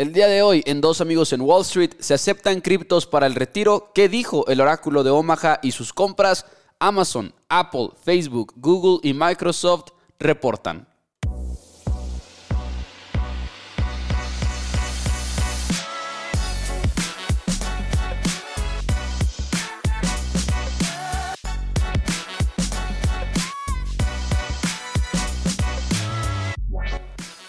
El día de hoy, en Dos Amigos en Wall Street, se aceptan criptos para el retiro. ¿Qué dijo el oráculo de Omaha y sus compras? Amazon, Apple, Facebook, Google y Microsoft reportan.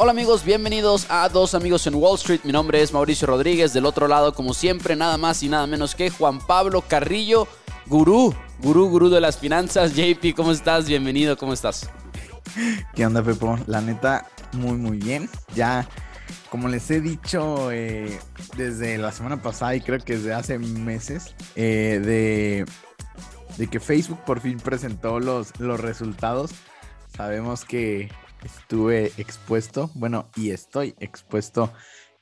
Hola amigos, bienvenidos a Dos Amigos en Wall Street. Mi nombre es Mauricio Rodríguez. Del otro lado, como siempre, nada más y nada menos que Juan Pablo Carrillo, gurú, gurú, gurú de las finanzas. JP, ¿cómo estás? Bienvenido, ¿cómo estás? ¿Qué onda, Pepo? La neta, muy, muy bien. Ya, como les he dicho eh, desde la semana pasada y creo que desde hace meses, eh, de, de que Facebook por fin presentó los, los resultados. Sabemos que estuve expuesto, bueno, y estoy expuesto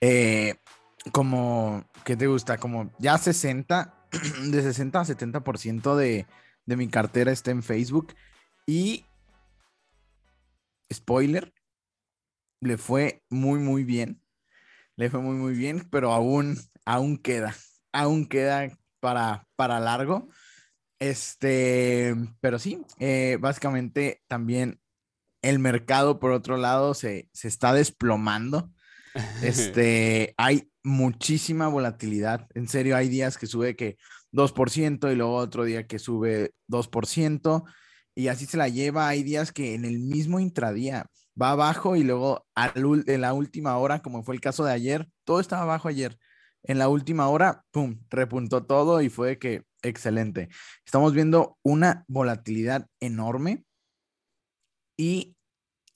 eh, como, ¿qué te gusta? Como ya 60, de 60 a 70% de, de mi cartera está en Facebook y, spoiler, le fue muy, muy bien. Le fue muy, muy bien, pero aún, aún queda, aún queda para, para largo. Este, pero sí, eh, básicamente también el mercado, por otro lado, se, está desplomando. Este, hay muchísima volatilidad. En serio, hay días que sube que 2% y luego otro día que sube 2%. Y así se la lleva. Hay días que en el mismo intradía va abajo y luego en la última hora, como fue el caso de ayer, todo estaba abajo ayer. En la última hora, pum, repuntó todo y fue que excelente. Estamos viendo una volatilidad enorme y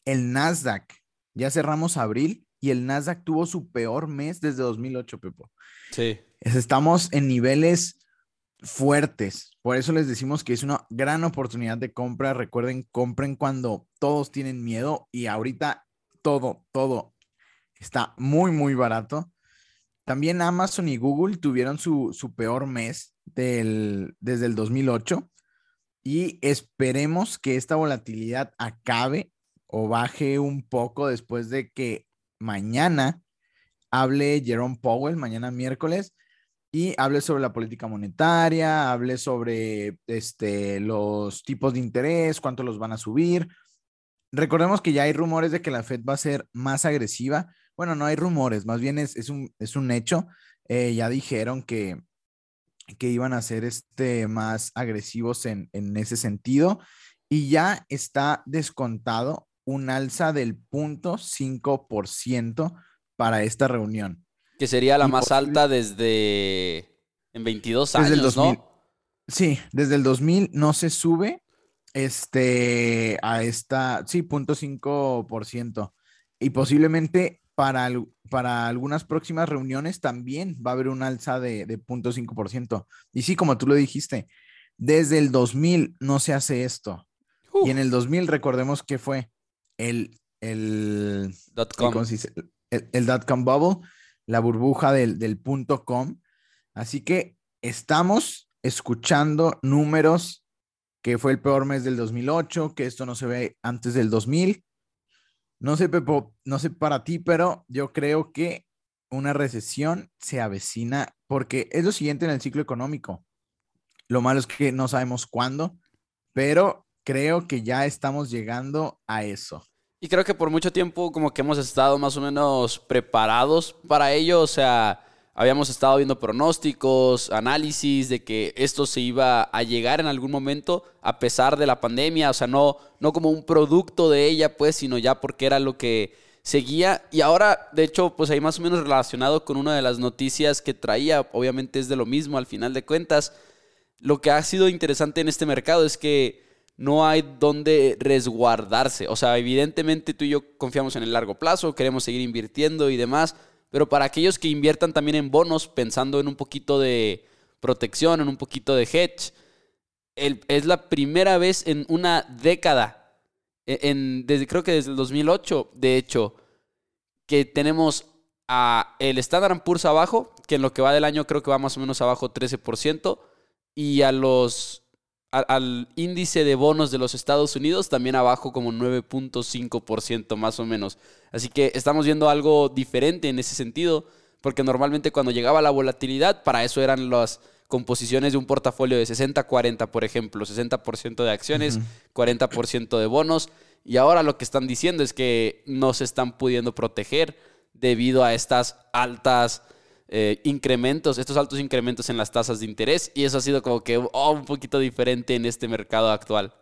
el Nasdaq, ya cerramos abril y el Nasdaq tuvo su peor mes desde 2008, Pepo. Sí. Estamos en niveles fuertes. Por eso les decimos que es una gran oportunidad de compra. Recuerden, compren cuando todos tienen miedo y ahorita todo, todo está muy, muy barato. También Amazon y Google tuvieron su, su peor mes del, desde el 2008 y esperemos que esta volatilidad acabe o baje un poco después de que mañana hable Jerome Powell, mañana miércoles, y hable sobre la política monetaria, hable sobre este, los tipos de interés, cuánto los van a subir. Recordemos que ya hay rumores de que la Fed va a ser más agresiva. Bueno, no hay rumores, más bien es, un, es un hecho. Eh, ya dijeron que, que iban a ser este, más agresivos en, ese sentido y ya está descontado un alza del 0.5% para esta reunión. Que sería la más alta desde en 22 años, ¿no? Sí, desde el 2000 no se sube este, a esta, sí, 0.5%. Y posiblemente para, para algunas próximas reuniones también va a haber un alza de, de 0.5%. Y sí, como tú lo dijiste, desde el 2000 no se hace esto. Y en el 2000 recordemos que fue el, el, dot com. el, dot com bubble, la burbuja del, del punto com. Así que estamos escuchando números que fue el peor mes del 2008, que esto no se ve antes del 2000 no sé, Pepo, no sé para ti, pero yo creo que una recesión se avecina porque es lo siguiente en el ciclo económico. Lo malo es que no sabemos cuándo, pero creo que ya estamos llegando a eso. Y creo que por mucho tiempo como que hemos estado más o menos preparados para ello, o sea, habíamos estado viendo pronósticos, análisis de que esto se iba a llegar en algún momento a pesar de la pandemia, o sea, no, no como un producto de ella, pues, sino ya porque era lo que seguía. Y ahora, de hecho, pues ahí más o menos relacionado con una de las noticias que traía, obviamente es de lo mismo al final de cuentas, lo que ha sido interesante en este mercado es que no hay donde resguardarse. O sea, evidentemente tú y yo confiamos en el largo plazo, queremos seguir invirtiendo y demás, pero para aquellos que inviertan también en bonos, pensando en un poquito de protección, en un poquito de hedge, es la primera vez en una década, e, en, desde, creo que desde el 2008, de hecho, que tenemos a el Standard Poor's abajo, que en lo que va del año creo que va más o menos abajo 13%, y a los al índice de bonos de los Estados Unidos también abajo como 9.5% más o menos. Así que estamos viendo algo diferente en ese sentido, porque normalmente cuando llegaba la volatilidad, para eso eran las composiciones de un portafolio de 60-40, por ejemplo, 60% de acciones, 40% de bonos, y ahora lo que están diciendo es que no se están pudiendo proteger debido a estas altas eh, incrementos, estos altos incrementos en las tasas de interés, y eso ha sido como que oh, un poquito diferente en este mercado actual.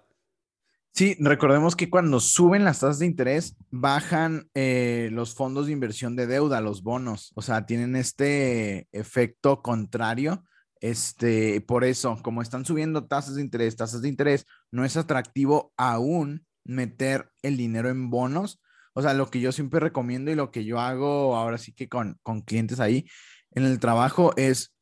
Sí, recordemos que cuando suben las tasas de interés, bajan eh, los fondos de inversión de deuda, los bonos, o sea, tienen este efecto contrario. Este, por eso, como están subiendo tasas de interés, tasas de interés, no es atractivo aún meter el dinero en bonos. O sea, lo que yo siempre recomiendo y lo que yo hago ahora sí que con, con clientes ahí en el trabajo es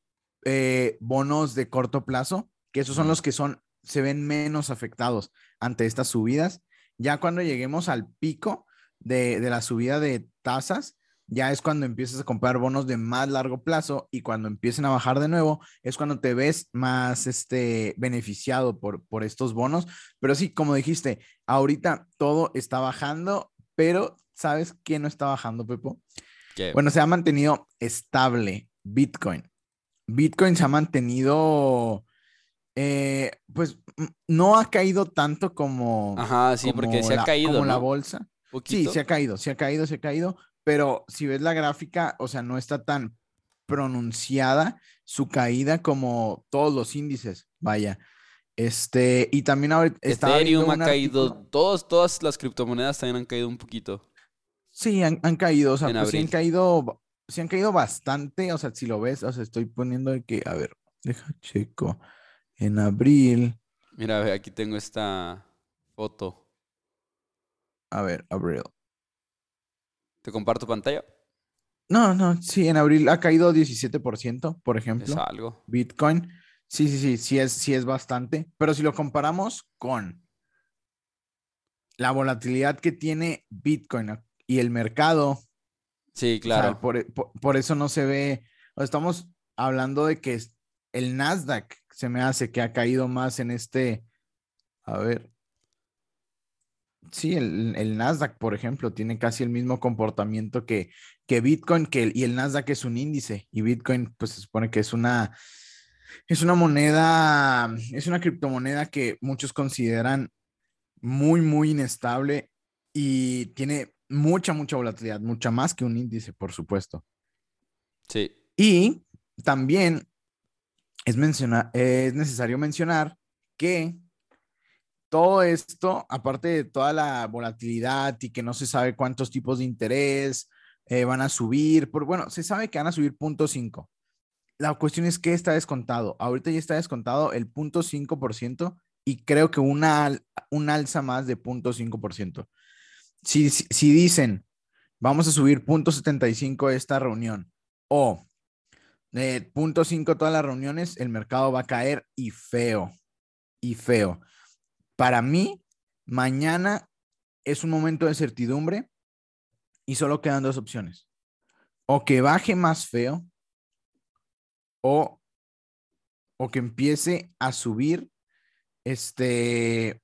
eh, bonos de corto plazo, que esos son los que son, se ven menos afectados ante estas subidas. Ya cuando lleguemos al pico de, la subida de tasas, ya es cuando empiezas a comprar bonos de más largo plazo y cuando empiecen a bajar de nuevo es cuando te ves más este, beneficiado por, por estos bonos. Pero sí, como dijiste, ahorita todo está bajando, pero ¿sabes qué no está bajando, Pepo? Bueno, se ha mantenido estable Bitcoin. Bitcoin se ha mantenido eh, pues no ha caído tanto como. Ajá, sí, porque se ha caído. Como la bolsa. Sí, se ha caído, se ha caído, se ha caído. Pero si ves la gráfica, o sea, no está tan pronunciada su caída como todos los índices. Vaya. Este, y también ahora. Ethereum ha caído. Todos, todas las criptomonedas también han caído un poquito. Sí, han, caído. O sea, pues sí han caído. Sí han caído bastante. O sea, si lo ves, o sea, estoy poniendo de que. A ver, deja checo en abril. Mira, aquí tengo esta foto. A ver, abril. ¿Te comparto pantalla? No, no, sí, en abril ha caído 17%, por ejemplo. Es algo. Bitcoin. Sí, sí, sí, sí es, sí es bastante. Pero si lo comparamos con la volatilidad que tiene Bitcoin y el mercado. Sí, claro. por, eso no se ve. Estamos hablando de que el Nasdaq se me hace que ha caído más en este, a ver, sí, el, Nasdaq, por ejemplo, tiene casi el mismo comportamiento que, que Bitcoin, que y el Nasdaq es un índice, y Bitcoin, pues se supone que es una, es una moneda, es una criptomoneda que muchos consideran muy, muy inestable y tiene mucha, mucha volatilidad, mucha más que un índice, por supuesto. Sí. Y también es, mencionar, es necesario mencionar que todo esto, aparte de toda la volatilidad y que no se sabe cuántos tipos de interés eh, van a subir, por, bueno, se sabe que van a subir punto 5. La cuestión es que está descontado. Ahorita ya está descontado el punto 5% y creo que una, un alza más de punto 5%. Si, si, si dicen, vamos a subir punto 75 esta reunión o eh, punto 5, todas las reuniones, el mercado va a caer y feo, y feo. Para mí, mañana es un momento de certidumbre y solo quedan dos opciones. O que baje más feo o, o que empiece a subir, este,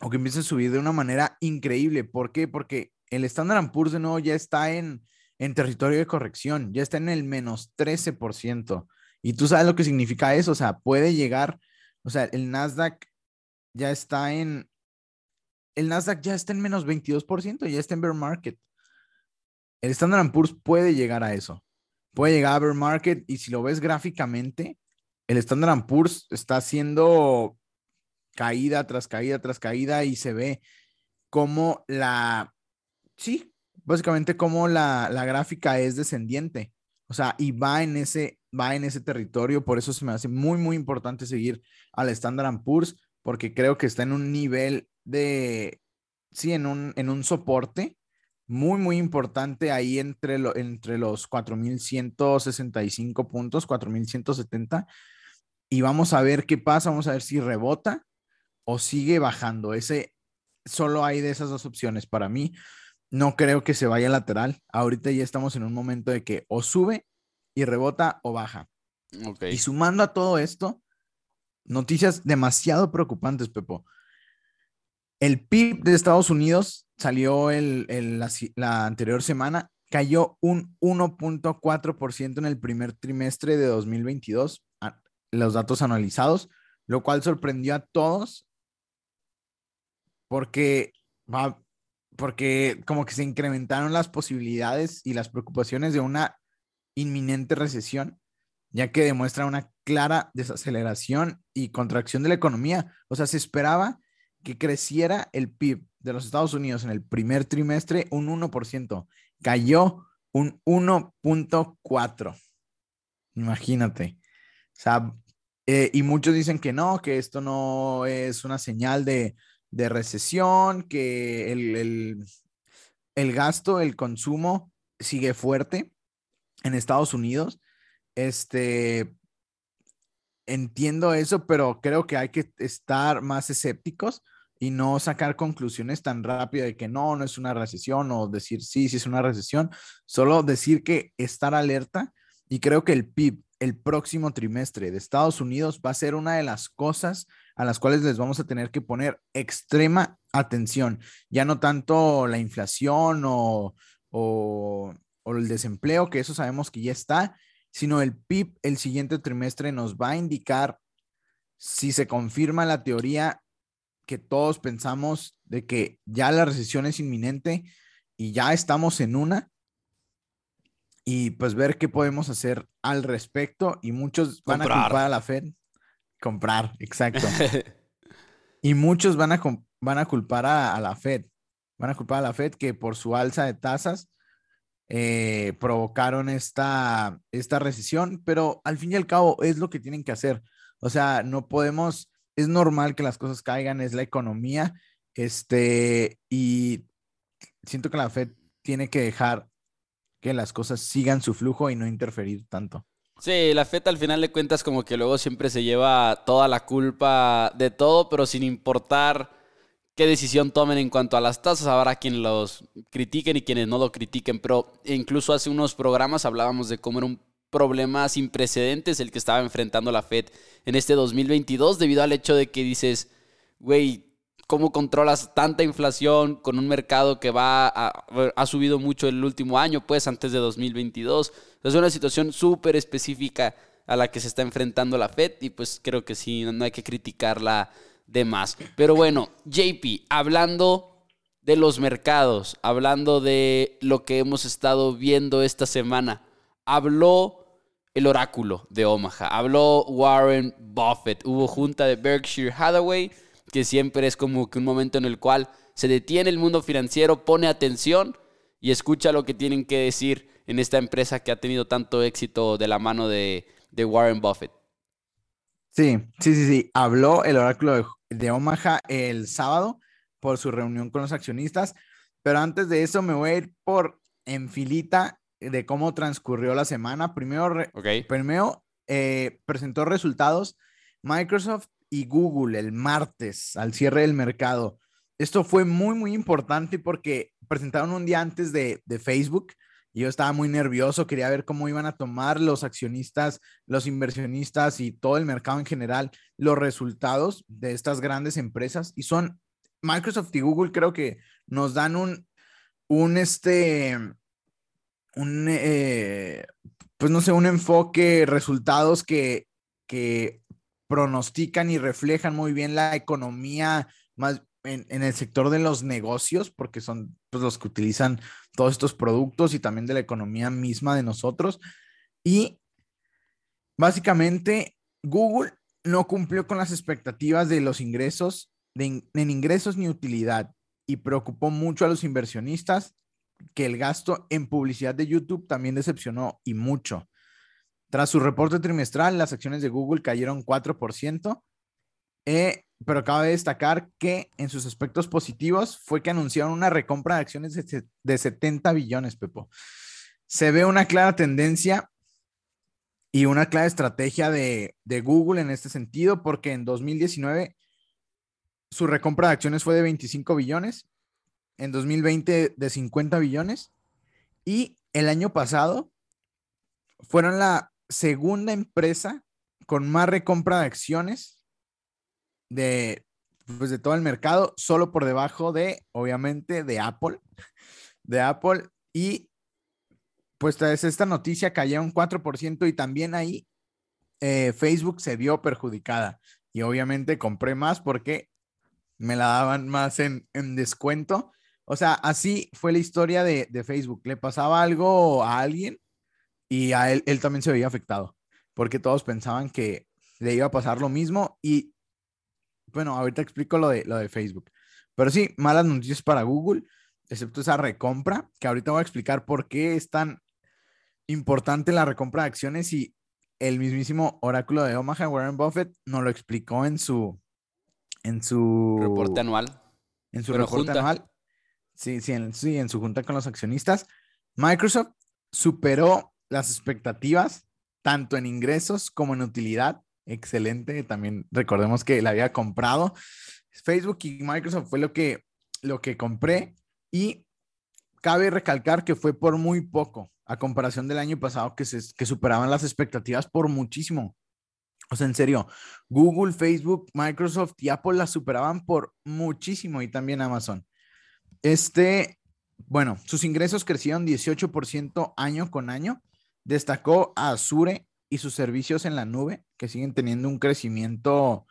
o que empiece a subir de una manera increíble. ¿Por qué? Porque el Standard Poor's de nuevo ya está en en territorio de corrección, ya está en el menos 13%. Y tú sabes lo que significa eso, o sea, puede llegar, o sea, el Nasdaq ya está en, el Nasdaq ya está en menos 22%, ya está en bear market. El Standard Poor's puede llegar a eso, puede llegar a bear market y si lo ves gráficamente, el Standard Poor's está haciendo caída tras caída tras caída y se ve como la, sí, básicamente como la, gráfica es descendiente. O sea, y va en ese, va en ese territorio. Por eso se me hace muy, muy importante seguir al Standard Poor's, porque creo que está en un nivel de, sí, en un, en un soporte muy, muy importante ahí entre, lo, entre los 4.165 puntos, 4.170. Y vamos a ver qué pasa, vamos a ver si rebota o sigue bajando. Ese, solo hay de esas dos opciones para mí no creo que se vaya lateral. Ahorita ya estamos en un momento de que o sube y rebota o baja. Y sumando a todo esto, noticias demasiado preocupantes, Pepo. El PIB de Estados Unidos salió el, la, anterior semana cayó un 1.4% en el primer trimestre de 2022, los datos analizados, lo cual sorprendió a todos porque, porque como que se incrementaron las posibilidades y las preocupaciones de una inminente recesión, ya que demuestra una clara desaceleración y contracción de la economía. O sea, se esperaba que creciera el PIB de los Estados Unidos en el primer trimestre un 1%. Cayó un 1.4. Imagínate. O sea, eh, y muchos dicen que no, que esto no es una señal de, recesión, que el, el, gasto, el consumo sigue fuerte en Estados Unidos. Este, entiendo eso, pero creo que hay que estar más escépticos y no sacar conclusiones tan rápido de que no, no es una recesión o decir sí, sí es una recesión, solo decir que estar alerta y creo que el PIB el próximo trimestre de Estados Unidos va a ser una de las cosas a las cuales les vamos a tener que poner extrema atención, ya no tanto la inflación o, o, o el desempleo, que eso sabemos que ya está, sino el PIB el siguiente trimestre nos va a indicar si se confirma la teoría que todos pensamos de que ya la recesión es inminente y ya estamos en una y pues ver qué podemos hacer al respecto y muchos van a culpar a la Fed. Comprar, exacto. y muchos van a, van a culpar a, la Fed. Van a culpar a la Fed que por su alza de tasas eh, provocaron esta, esta recesión, pero al fin y al cabo es lo que tienen que hacer. O sea, no podemos es normal que las cosas caigan, es la economía, este, y siento que la Fed tiene que dejar que las cosas sigan su flujo y no interferir tanto. Sí, la FED al final de cuentas como que luego siempre se lleva toda la culpa de todo, pero sin importar qué decisión tomen en cuanto a las tasas. Habrá quien los critiquen y quienes no lo critiquen, pero incluso hace unos programas hablábamos de cómo era un problema sin precedentes el que estaba enfrentando la Fed en este 2022 debido al hecho de que dices, güey, ¿cómo controlas tanta inflación con un mercado que va a, ha subido mucho el último año, pues antes de 2022? Es una situación súper específica a la que se está enfrentando la Fed y pues creo que sí, no hay que criticarla de más. Pero bueno, JP, hablando de los mercados, hablando de lo que hemos estado viendo esta semana, habló el oráculo de Omaha, habló Warren Buffett, hubo junta de Berkshire Hathaway, que siempre es como que un momento en el cual se detiene el mundo financiero, pone atención y escucha lo que tienen que decir en esta empresa que ha tenido tanto éxito de la mano de, Warren Buffett. Sí, sí, sí, sí. Habló el oráculo de, de Omaha el sábado por su reunión con los accionistas, pero antes de eso me voy a ir por en filita de cómo transcurrió la semana. Primero, primero eh, presentó resultados Microsoft Google el martes al cierre del mercado. Esto fue muy, muy importante porque presentaron un día antes de, de Facebook. Y yo estaba muy nervioso, quería ver cómo iban a tomar los accionistas, los inversionistas y todo el mercado en general los resultados de estas grandes empresas. Y son Microsoft y Google, creo que nos dan un, un, este, un, eh, pues no sé, un enfoque, resultados que, que pronostican y reflejan muy bien la economía más en, el sector de los negocios, porque son pues, los que utilizan todos estos productos y también de la economía misma de nosotros. Y básicamente Google no cumplió con las expectativas de los ingresos, de, en ingresos ni utilidad, y preocupó mucho a los inversionistas que el gasto en publicidad de YouTube también decepcionó y mucho. Tras su reporte trimestral, las acciones de Google cayeron 4%, eh, pero cabe destacar que en sus aspectos positivos fue que anunciaron una recompra de acciones de, 70 billones, Pepo. Se ve una clara tendencia y una clara estrategia de, de Google en este sentido, porque en 2019 su recompra de acciones fue de 25 billones en 2020 de 50 billones y el año pasado fueron la segunda empresa con más recompra de acciones de, pues, de todo el mercado, solo por debajo de, obviamente, de Apple, de Apple y pues tras esta noticia cayó un 4% y también ahí eh, Facebook se vio perjudicada. Y obviamente compré más porque me la daban más en, descuento. O sea, así fue la historia de, Facebook. Le pasaba algo a alguien y a él, él también se veía afectado, porque todos pensaban que le iba a pasar lo mismo. Y bueno, ahorita explico lo de, lo de Facebook. Pero sí, malas noticias para Google, excepto esa recompra, que ahorita voy a explicar por qué es tan importante la recompra de acciones y el mismísimo oráculo de Omaha, Warren Buffett, nos lo explicó en su, en su reporte anual. En su reporte anual. Sí, sí en, sí, en su junta con los accionistas. Microsoft superó las expectativas, tanto en ingresos como en utilidad. Excelente. También recordemos que la había comprado. Facebook y Microsoft fue lo que, lo que compré y cabe recalcar que fue por muy poco a comparación del año pasado que, se, que superaban las expectativas por muchísimo. O sea, en serio, Google, Facebook, Microsoft y Apple las superaban por muchísimo y también Amazon. Este, bueno, sus ingresos crecieron 18% año con año. Destacó a Azure y sus servicios en la nube, que siguen teniendo un crecimiento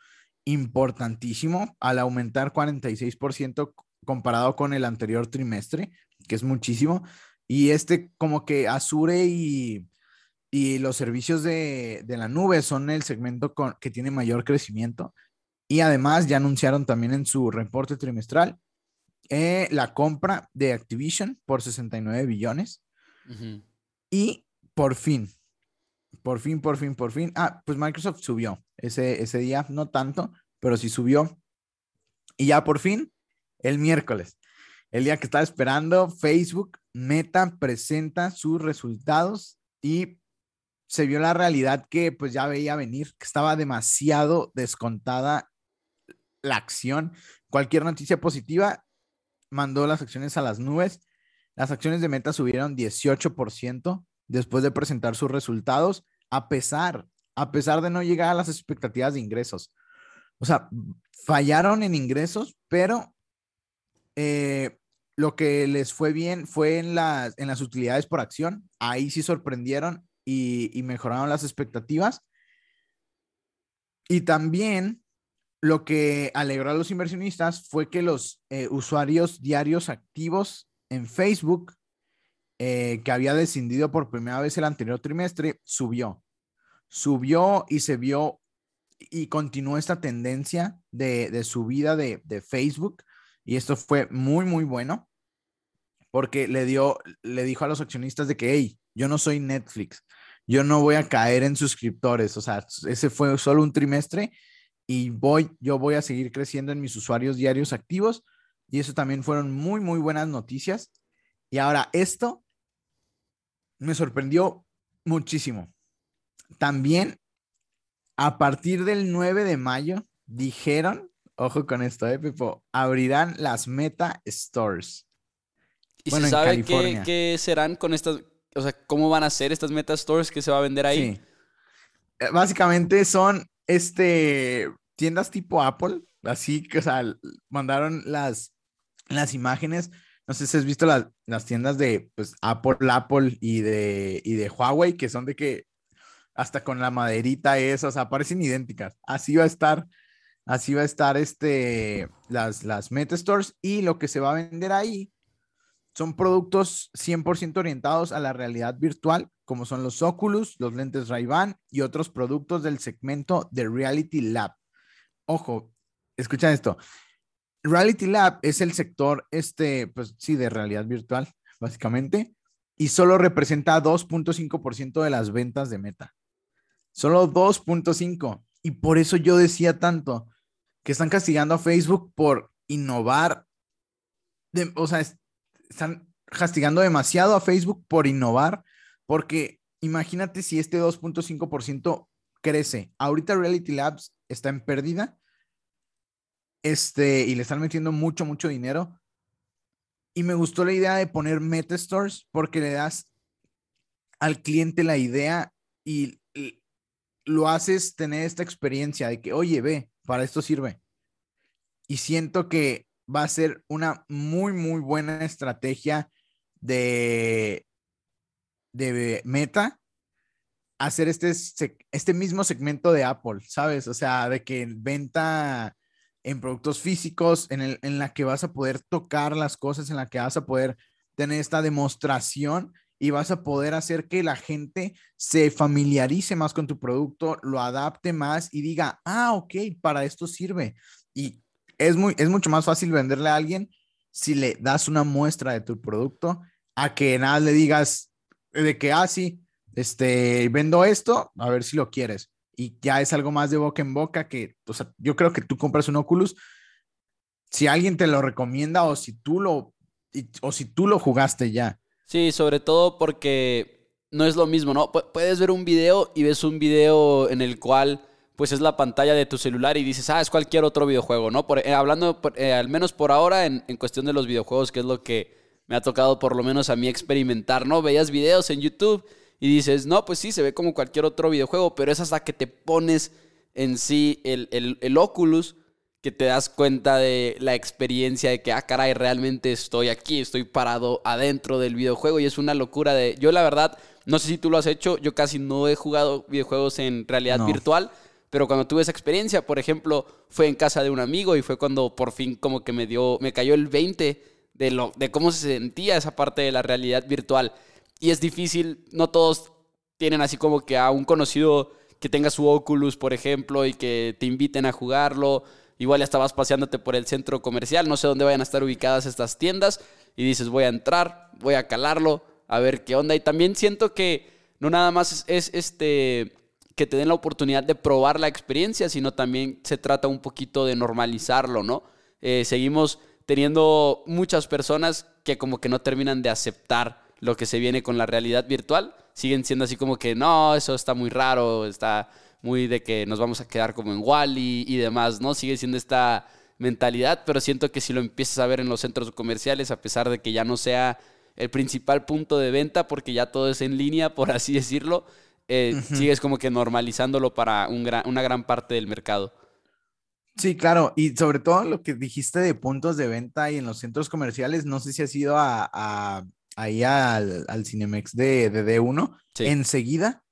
importantísimo al aumentar 46% comparado con el anterior trimestre, que es muchísimo. Y este como que Azure y, y los servicios de, de, la nube son el segmento con, que tiene mayor crecimiento. Y además ya anunciaron también en su reporte trimestral eh, la compra de Activision por 69 billones. Y por fin, por fin, por fin, por fin. Ah, pues Microsoft subió ese, ese día, no tanto, pero sí subió. Y ya por fin, el miércoles, el día que estaba esperando, Facebook Meta presenta sus resultados y se vio la realidad que pues ya veía venir, que estaba demasiado descontada la acción. Cualquier noticia positiva mandó las acciones a las nubes. Las acciones de Meta subieron 18% después de presentar sus resultados, a pesar, a pesar de no llegar a las expectativas de ingresos. O sea, fallaron en ingresos, pero eh, lo que les fue bien fue en las, en las utilidades por acción. Ahí sí sorprendieron y, mejoraron las expectativas. Y también lo que alegró a los inversionistas fue que los eh, usuarios diarios activos en Facebook, eh, que había descendido por primera vez el anterior trimestre, subió. Subió y se vio y continuó esta tendencia de, de subida de, de Facebook y esto fue muy, muy bueno porque le dio, le dijo a los accionistas de que, hey, yo no soy Netflix, yo no voy a caer en suscriptores, o sea, ese fue solo un trimestre y voy, yo voy a seguir creciendo en mis usuarios diarios activos y eso también fueron muy, muy buenas noticias. Y ahora esto me sorprendió muchísimo. También a partir del 9 de mayo dijeron Ojo con esto, ¿eh, Pepo? Abrirán las Meta Stores. ¿Y se sabe qué, serán con estas, o sea, cómo van a ser estas Meta Stores que se va a vender ahí? Sí. Eh, básicamente son este tiendas tipo Apple, así que, o sea, mandaron las, las imágenes. No sé si has visto las, las tiendas de pues, Apple, Apple y de, y de Huawei, que son de que hasta con la maderita eso, o sea, idénticas. Así va a estar Así va a estar este, las, las Meta Stores y lo que se va a vender ahí son productos 100% orientados a la realidad virtual, como son los Oculus, los lentes Ray-Ban y otros productos del segmento de Reality Lab. Ojo, escucha esto. Reality Lab es el sector, este, pues sí, de realidad virtual, básicamente, y solo representa 2.5% de las ventas de Meta. Solo 2.5. Y por eso yo decía tanto, que están castigando a Facebook por innovar. o sea, están castigando demasiado a Facebook por innovar, porque imagínate si este 2.5% crece. Ahorita Reality Labs está en pérdida este, y le están metiendo mucho, mucho dinero. Y me gustó la idea de poner Meta Stores porque le das al cliente la idea y, lo haces tener esta experiencia de que, oye, ve, para esto sirve. Y siento que va a ser una muy, muy buena estrategia de, de Meta hacer este, este mismo segmento de Apple, ¿sabes? O sea, de que venta en productos físicos, en, el, en la que vas a poder tocar las cosas, en la que vas a poder tener esta demostración y vas a poder hacer que la gente se familiarice más con tu producto, lo adapte más y diga, ah, ok, para esto sirve. Y es, muy, es mucho más fácil venderle a alguien si le das una muestra de tu producto a que nada le digas de que, ah, sí, este, vendo esto, a ver si lo quieres. Y ya es algo más de boca en boca que, o sea, yo creo que tú compras un Oculus, si alguien te lo recomienda o si tú lo, o si tú lo jugaste ya. Sí, sobre todo porque no es lo mismo, ¿no? puedes ver un video y ves un video en el cual pues es la pantalla de tu celular y dices, ah, es cualquier otro videojuego, ¿no? Por, eh, hablando, eh, al menos por ahora, en, en, cuestión de los videojuegos, que es lo que me ha tocado por lo menos a mí experimentar, ¿no? Veías videos en YouTube y dices, no, pues sí, se ve como cualquier otro videojuego, pero es hasta que te pones en sí el, el, Oculus que te das cuenta de la experiencia de que, ah, caray, realmente estoy aquí, estoy parado adentro del videojuego y es una locura de... Yo la verdad, no sé si tú lo has hecho, yo casi no he jugado videojuegos en realidad virtual, pero cuando tuve esa experiencia, por ejemplo, fue en casa de un amigo y fue cuando por fin como que me dio, me cayó el 20 de, lo, de cómo se sentía esa parte de la realidad virtual y es difícil, no todos tienen así como que a un conocido que tenga su Oculus, por ejemplo, y que te inviten a jugarlo. Igual ya estabas paseándote por el centro comercial, no sé dónde vayan a estar ubicadas estas tiendas, y dices, voy a entrar, voy a calarlo, a ver qué onda. Y también siento que no nada más es, este que te den la oportunidad de probar la experiencia, sino también se trata un poquito de normalizarlo, ¿no? Eh, seguimos teniendo muchas personas que como que no terminan de aceptar lo que se viene con la realidad virtual, siguen siendo así como que no, eso está muy raro, está muy de que nos vamos a quedar como en Wally y demás, ¿no? Sigue siendo esta mentalidad, pero siento que si lo empiezas a ver en los centros comerciales, a pesar de que ya no sea el principal punto de venta, porque ya todo es en línea, por así decirlo, eh, sigues como que normalizándolo para un gran, una gran parte del mercado. Sí, claro, y sobre todo lo que dijiste de puntos de venta y en los centros comerciales, no sé si has ido a ahí al, al Cinemex de, de D1, enseguida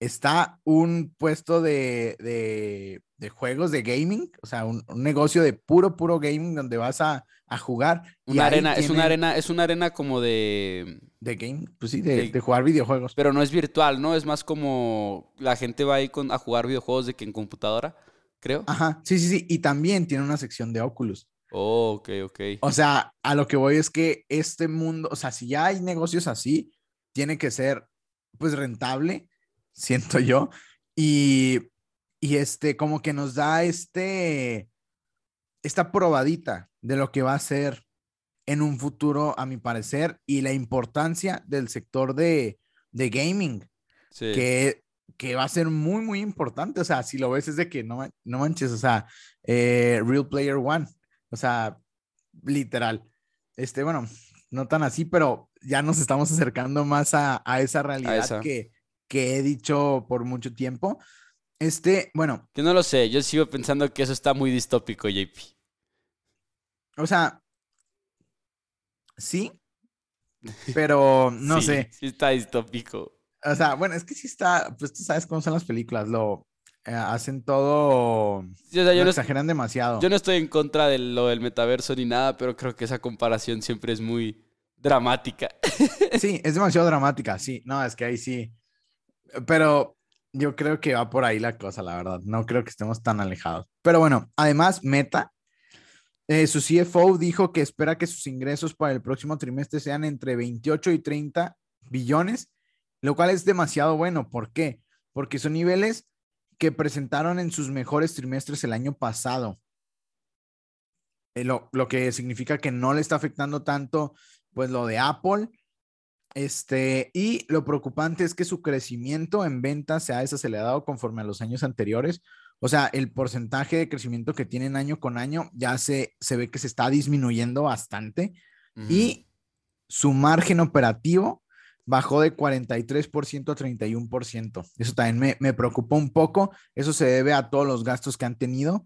está un puesto de, de, de, juegos de gaming, o sea, un, negocio de puro, puro gaming donde vas a, a jugar. Una arena, es una arena, es una arena como de... De game, pues sí, de, de, jugar videojuegos. Pero no es virtual, ¿no? Es más como la gente va ahí con, a jugar videojuegos de que en computadora, creo. Ajá, sí, sí, sí, y también tiene una sección de Oculus. Oh, ok, ok. O sea, a lo que voy es que este mundo, o sea, si ya hay negocios así, tiene que ser pues rentable, siento yo. Y, y este, como que nos da este, esta probadita de lo que va a ser en un futuro, a mi parecer, y la importancia del sector de, de gaming, que, que va a ser muy, muy importante. O sea, si lo ves es de que no, no manches, o sea, eh, Real Player One o sea, literal. Este, bueno, no tan así, pero ya nos estamos acercando más a, esa realidad Que, que he dicho por mucho tiempo. Este, bueno. Yo no lo sé, yo sigo pensando que eso está muy distópico, JP. O sea, sí, pero no sé. Sí está distópico. O sea, bueno, es que sí está, pues tú sabes cómo son las películas, lo, eh, hacen todo. yo no, exageran demasiado. Yo no estoy en contra de lo del metaverso ni nada, pero creo que esa comparación siempre es muy dramática. Sí, es demasiado dramática, sí. No, es que ahí sí. Pero yo creo que va por ahí la cosa, la verdad. No creo que estemos tan alejados. Pero bueno, además, Meta, eh, su CFO dijo que espera que sus ingresos para el próximo trimestre sean entre 28 y 30 billones, lo cual es demasiado bueno. ¿Por qué? Porque son niveles que presentaron en sus mejores trimestres el año pasado. Eh, lo, que significa que no le está afectando tanto, pues lo de Apple. Este, y lo preocupante es que su crecimiento en ventas se ha desacelerado conforme a los años anteriores. O sea, el porcentaje de crecimiento que tienen año con año ya se, se ve que se está disminuyendo bastante. Y su margen operativo bajó de 43% a 31%. Eso también me, me preocupó un poco. Eso se debe a todos los gastos que han tenido,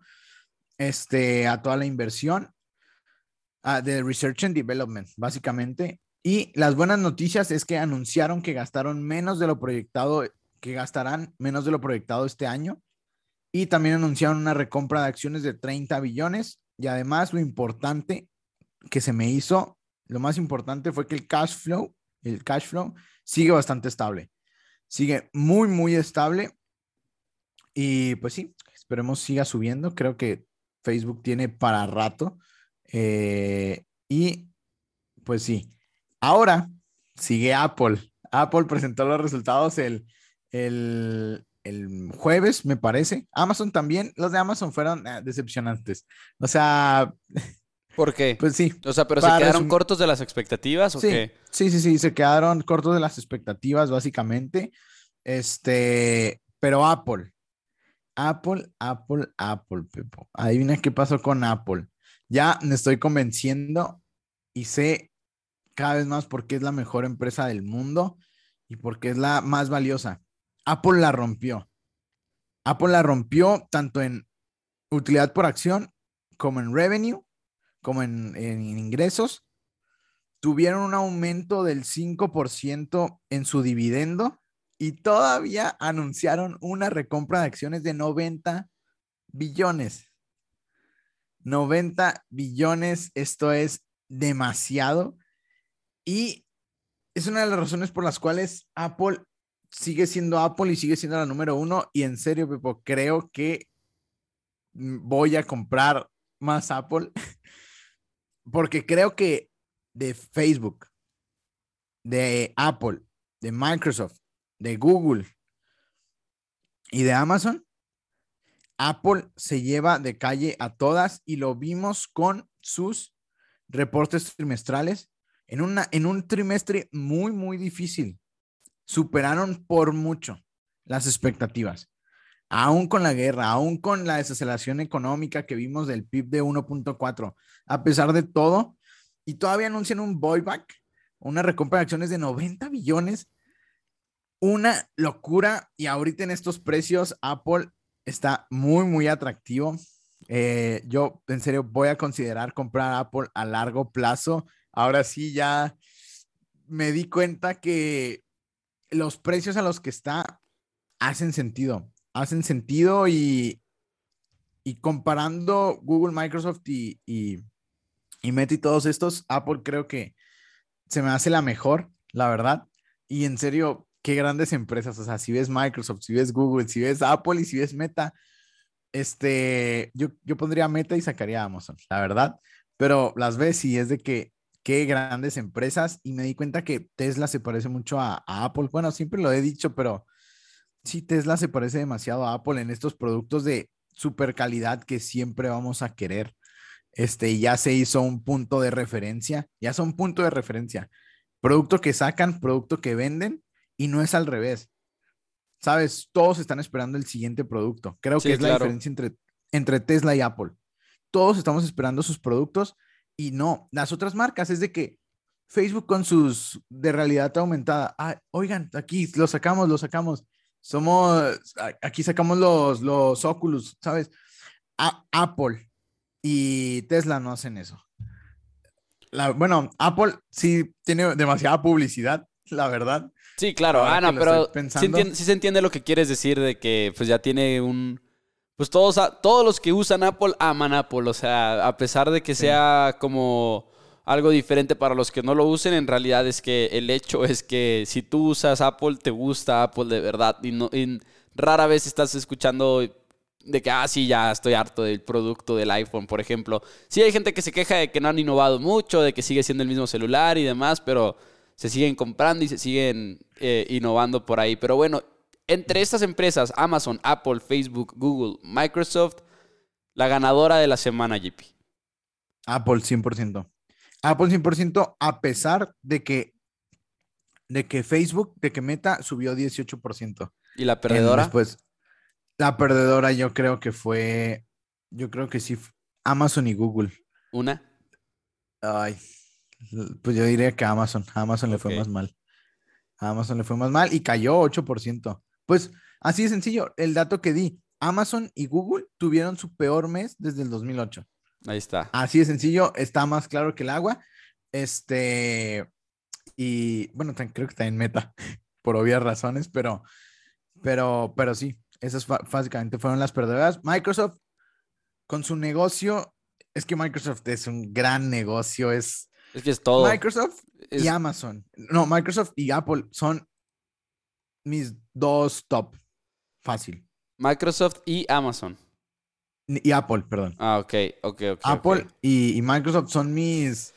este, a toda la inversión de Research and Development, básicamente. Y las buenas noticias es que anunciaron que gastaron menos de lo proyectado, que gastarán menos de lo proyectado este año. Y también anunciaron una recompra de acciones de 30 billones. Y además lo importante que se me hizo, lo más importante fue que el cash flow, el cash flow sigue bastante estable. Sigue muy, muy estable. Y pues sí, esperemos siga subiendo. Creo que Facebook tiene para rato. Eh, y pues sí, ahora sigue Apple. Apple presentó los resultados el, el, el jueves, me parece. Amazon también. Los de Amazon fueron eh, decepcionantes. O sea... ¿Por qué? Pues sí. O sea, pero se quedaron cortos de las expectativas o sí, qué? Sí, sí, sí, se quedaron cortos de las expectativas, básicamente. Este, pero Apple, Apple, Apple, Apple, Pepo. Adivina qué pasó con Apple. Ya me estoy convenciendo y sé cada vez más por qué es la mejor empresa del mundo y por qué es la más valiosa. Apple la rompió. Apple la rompió tanto en utilidad por acción como en revenue, como en, ingresos. Tuvieron un aumento del 5% en su dividendo y todavía anunciaron una recompra de acciones de 90 billones. 90 billones, esto es demasiado. Y es una de las razones por las cuales Apple sigue siendo Apple y sigue siendo la número uno. Y en serio, Pepo, creo que voy a comprar más Apple porque creo que de Facebook, de Apple, de Microsoft, de Google y de Amazon, Apple se lleva de calle a todas y lo vimos con sus reportes trimestrales en, una, en un trimestre muy, muy difícil. Superaron por mucho las expectativas. Aún con la guerra, aún con la desaceleración económica que vimos del PIB de 1.4, a pesar de todo, y todavía anuncian un buyback, una recompra de acciones de 90 billones una locura y ahorita en estos precios Apple está muy, muy atractivo. Eh, yo en serio voy a considerar comprar Apple a largo plazo. Ahora sí ya me di cuenta que los precios a los que está hacen sentido, hacen sentido y, y comparando Google, Microsoft y, y, y Meta y todos estos, Apple creo que se me hace la mejor, la verdad. Y en serio, qué grandes empresas, o sea, si ves Microsoft, si ves Google, si ves Apple y si ves Meta, este, yo, yo pondría Meta y sacaría Amazon, la verdad, pero las ves y es de que qué grandes empresas. Y me di cuenta que Tesla se parece mucho a, Apple, bueno, siempre lo he dicho, pero sí, Tesla se parece demasiado a Apple en estos productos de super calidad que siempre vamos a querer. Este, ya se hizo un punto de referencia, ya son punto de referencia. Producto que sacan, producto que venden y no es al revés. Sabes, todos están esperando el siguiente producto. Creo que es la diferencia entre, entre Tesla y Apple. Todos estamos esperando sus productos y no, las otras marcas es de que Facebook con sus de realidad aumentada, ah, oigan, aquí lo sacamos, lo sacamos. Somos, aquí sacamos los, los Oculus, ¿sabes? Apple y Tesla no hacen eso. bueno, Apple sí tiene demasiada publicidad, la verdad. Sí, claro. ah, no, pero sí, se entiende lo que quieres decir de que pues ya tiene un... Pues todos, todos los que usan Apple aman Apple. O sea, a pesar de que sea como algo diferente para los que no lo usen, en realidad es que el hecho es que si tú usas Apple, te gusta Apple de verdad. Y, no, rara vez estás escuchando de que, ah, sí, ya estoy harto del producto del iPhone, por ejemplo. Sí hay gente que se queja de que no han innovado mucho, de que sigue siendo el mismo celular y demás, pero se siguen comprando y se siguen eh, innovando por ahí. Pero bueno, entre estas empresas, Amazon, Apple, Facebook, Google, Microsoft, la ganadora de la semana, JP. Apple 100%. Apple 100% a pesar de que, de que Facebook, de que Meta subió 18%. ¿Y la perdedora? Después, la perdedora yo creo que fue, yo creo que sí, Amazon y Google. ¿Una? Ay, pues yo diría que Amazon, a Amazon le fue más mal. A Amazon le fue más mal y cayó 8%. Pues así de sencillo, el dato que di, Amazon y Google tuvieron su peor mes desde el 2008. Ahí está. Así de sencillo, está más claro que el agua. Este, Y bueno, creo que está en meta, por obvias razones, pero, pero, pero sí, esas básicamente fueron las perdedoras. Microsoft, con su negocio, es que Microsoft es un gran negocio, es... Es que es todo. Microsoft y Amazon. No, Microsoft y Apple son mis dos top. Fácil. Microsoft y Amazon. Y Apple, perdón. Ah, ok, ok, ok. Apple Y, Microsoft son mis.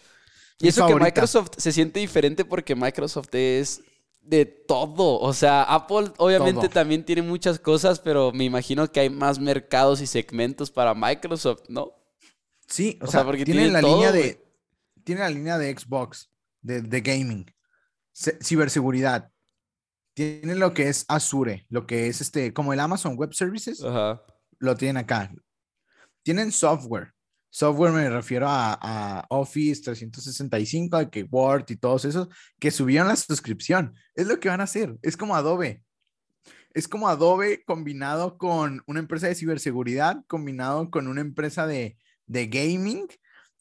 Y eso que Microsoft se siente diferente porque Microsoft es de todo. O sea, Apple obviamente también tiene muchas cosas, pero me imagino que hay más mercados y segmentos para Microsoft, ¿no? Sí, o, sea, porque tiene, la línea de. Tiene la línea de Xbox, de, de gaming, ciberseguridad. Tiene lo que es Azure, lo que es este, como el Amazon Web Services. Ajá. Lo tienen acá. Tienen software. Software me refiero a, Office 365, que Word y todos esos que subieron la suscripción. Es lo que van a hacer. Es como Adobe. Es como Adobe combinado con una empresa de ciberseguridad, combinado con una empresa de, de gaming.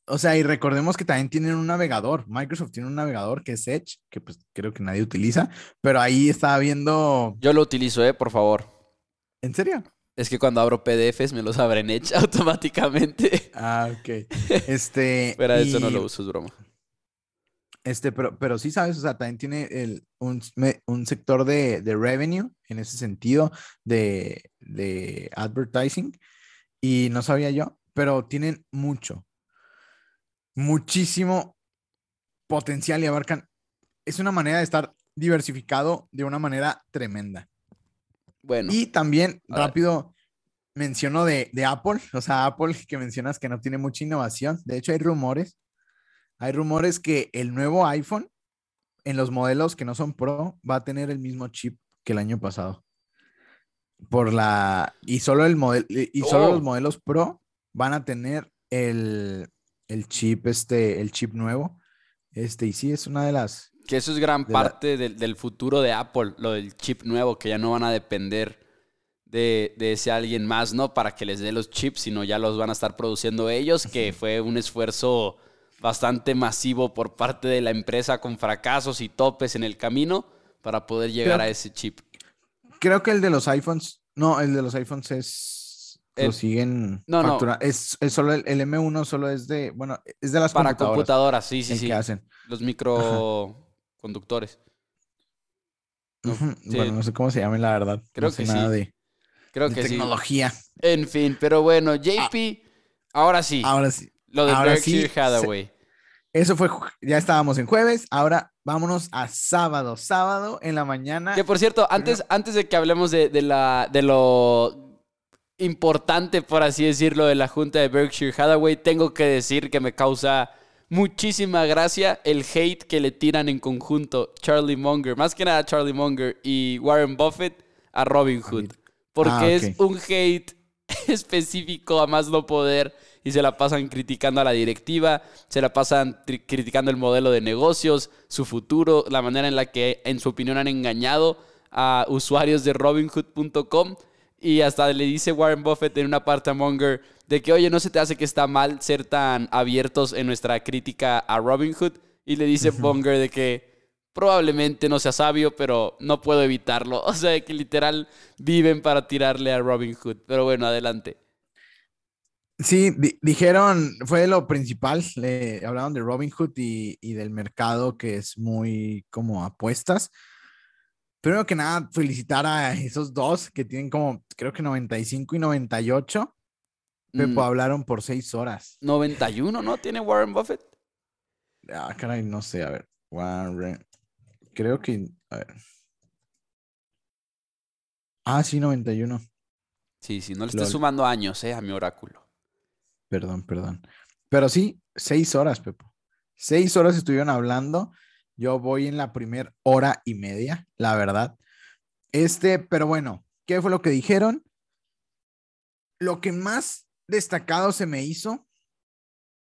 O sea, y recordemos que también tienen un navegador. Microsoft tiene un navegador que es Edge, que pues creo que nadie utiliza, pero ahí estaba viendo. Yo lo utilizo, eh, por favor. ¿En serio? Es que cuando abro PDFs me los abren Edge automáticamente. Ah, ok. Este. pero eso no lo uso, es broma. Este, pero, pero sí sabes, o sea, también tiene el, un, un, sector de, de, revenue en ese sentido de, de advertising. Y no sabía yo, pero tienen mucho, muchísimo potencial y abarcan. Es una manera de estar diversificado de una manera tremenda. Bueno. Y también, rápido, menciono de, Apple, o sea, Apple que mencionas que no tiene mucha innovación. De hecho, hay rumores, hay rumores que el nuevo iPhone en los modelos que no son Pro va a tener el mismo chip que el año pasado. Por la y solo el modelo y solo los oh. modelos Pro van a tener el, el, chip este el chip nuevo. Este y sí es una de las que eso es gran parte del, futuro de Apple, lo del chip nuevo, que ya no van a depender de, ese alguien más, ¿no? Para que les dé los chips, sino ya los van a estar produciendo ellos, que fue un esfuerzo bastante masivo por parte de la empresa con fracasos y topes en el camino para poder llegar a ese chip. Creo que el de los iPhones, no, el de los iPhones es lo siguen no, no. Es, solo el, M1 solo es de, bueno, es de las para computadoras, sí, sí, sí. Que hacen. Los micro conductores. Bueno, no sé cómo se llaman, la verdad. Creo que nada sí. De, Creo que tecnología. En fin, pero bueno, JP, ahora sí. Ahora sí. Lo de Berkshire Hathaway. eso fue, ya estábamos en jueves, ahora vámonos a sábado, sábado en la mañana. Que por cierto, antes, antes de que hablemos de, la, de lo importante, por así decirlo, de la junta de Berkshire Hathaway, tengo que decir que me causa muchísima gracia el hate que le tiran en conjunto Charlie Munger, más que nada Charlie Munger y Warren Buffett a Robin Hood. Porque ah, es un hate específico a más no poder y se la pasan criticando a la directiva, se la pasan criticando el modelo de negocios, su futuro, la manera en la que en su opinión han engañado a usuarios de robinhood.com y hasta le dice Warren Buffett en una parte a Munger de que, oye, no se te hace que está mal ser tan abiertos en nuestra crítica a Robin Hood. Y le dice Munger de que probablemente no sea sabio, pero no puedo evitarlo. O sea, que literal viven para tirarle a Robin Hood. Pero bueno, adelante. Sí, dijeron, fue lo principal, le hablaron de Robin Hood y, y del mercado que es muy como apuestas primero que nada, felicitar a esos dos que tienen como, creo que 95 y 98. Pepo, mm. hablaron por seis horas. 91, ¿no? ¿Tiene Warren Buffett? Ah, caray, no sé, a ver. Warren. Creo que. A ver. Ah, sí, 91. Sí, sí, no le estoy sumando años, eh, a mi oráculo. Perdón, perdón. Pero sí, seis horas, Pepo. Seis horas estuvieron hablando yo voy en la primera hora y media, la verdad. Este, pero bueno, ¿qué fue lo que dijeron? Lo que más destacado se me hizo